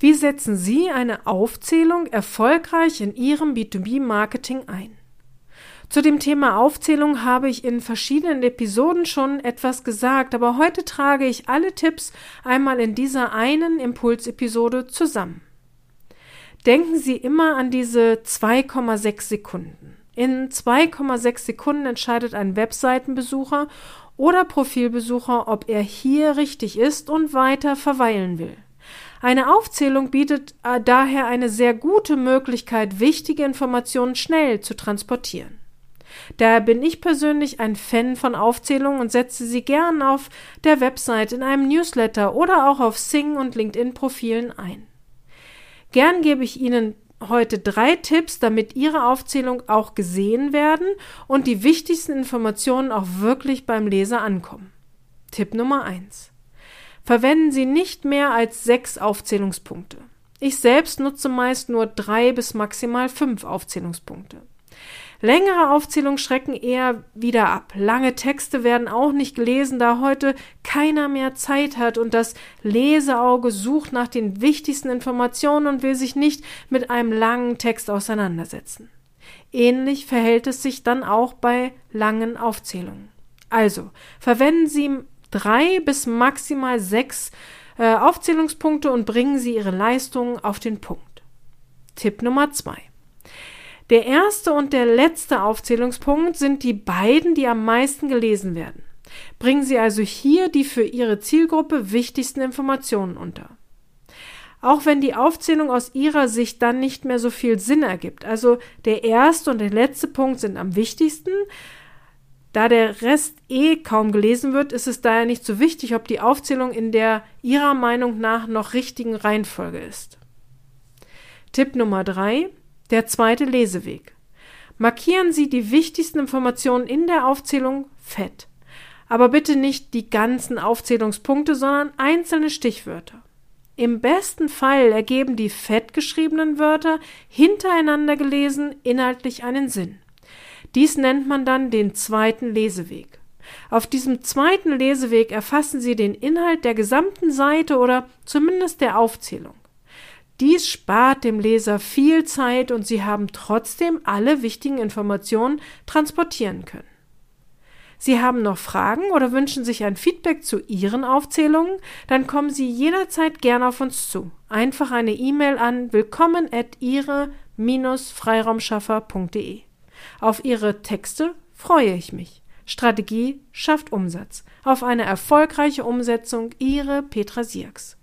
Wie setzen Sie eine Aufzählung erfolgreich in Ihrem B2B-Marketing ein? Zu dem Thema Aufzählung habe ich in verschiedenen Episoden schon etwas gesagt, aber heute trage ich alle Tipps einmal in dieser einen Impulsepisode zusammen. Denken Sie immer an diese 2,6 Sekunden. In 2,6 Sekunden entscheidet ein Webseitenbesucher oder Profilbesucher, ob er hier richtig ist und weiter verweilen will. Eine Aufzählung bietet äh, daher eine sehr gute Möglichkeit, wichtige Informationen schnell zu transportieren. Daher bin ich persönlich ein Fan von Aufzählungen und setze sie gern auf der Website, in einem Newsletter oder auch auf Sing und LinkedIn-Profilen ein. Gern gebe ich Ihnen heute drei Tipps, damit Ihre Aufzählung auch gesehen werden und die wichtigsten Informationen auch wirklich beim Leser ankommen. Tipp Nummer eins: Verwenden Sie nicht mehr als sechs Aufzählungspunkte. Ich selbst nutze meist nur drei bis maximal fünf Aufzählungspunkte. Längere Aufzählungen schrecken eher wieder ab. Lange Texte werden auch nicht gelesen, da heute keiner mehr Zeit hat und das Leseauge sucht nach den wichtigsten Informationen und will sich nicht mit einem langen Text auseinandersetzen. Ähnlich verhält es sich dann auch bei langen Aufzählungen. Also, verwenden Sie drei bis maximal sechs äh, Aufzählungspunkte und bringen Sie Ihre Leistungen auf den Punkt. Tipp Nummer zwei. Der erste und der letzte Aufzählungspunkt sind die beiden, die am meisten gelesen werden. Bringen Sie also hier die für Ihre Zielgruppe wichtigsten Informationen unter. Auch wenn die Aufzählung aus Ihrer Sicht dann nicht mehr so viel Sinn ergibt. Also der erste und der letzte Punkt sind am wichtigsten, da der Rest eh kaum gelesen wird, ist es daher nicht so wichtig, ob die Aufzählung in der Ihrer Meinung nach noch richtigen Reihenfolge ist. Tipp Nummer drei: Der zweite Leseweg. Markieren Sie die wichtigsten Informationen in der Aufzählung fett. Aber bitte nicht die ganzen Aufzählungspunkte, sondern einzelne Stichwörter. Im besten Fall ergeben die fett geschriebenen Wörter hintereinander gelesen inhaltlich einen Sinn. Dies nennt man dann den zweiten Leseweg. Auf diesem zweiten Leseweg erfassen Sie den Inhalt der gesamten Seite oder zumindest der Aufzählung. Dies spart dem Leser viel Zeit und Sie haben trotzdem alle wichtigen Informationen transportieren können. Sie haben noch Fragen oder wünschen sich ein Feedback zu Ihren Aufzählungen? Dann kommen Sie jederzeit gerne auf uns zu. Einfach eine E-Mail an willkommen at ihre-freiraumschaffer.de. Auf Ihre Texte freue ich mich. Strategie schafft Umsatz. Auf eine erfolgreiche Umsetzung Ihre Petra Sierks.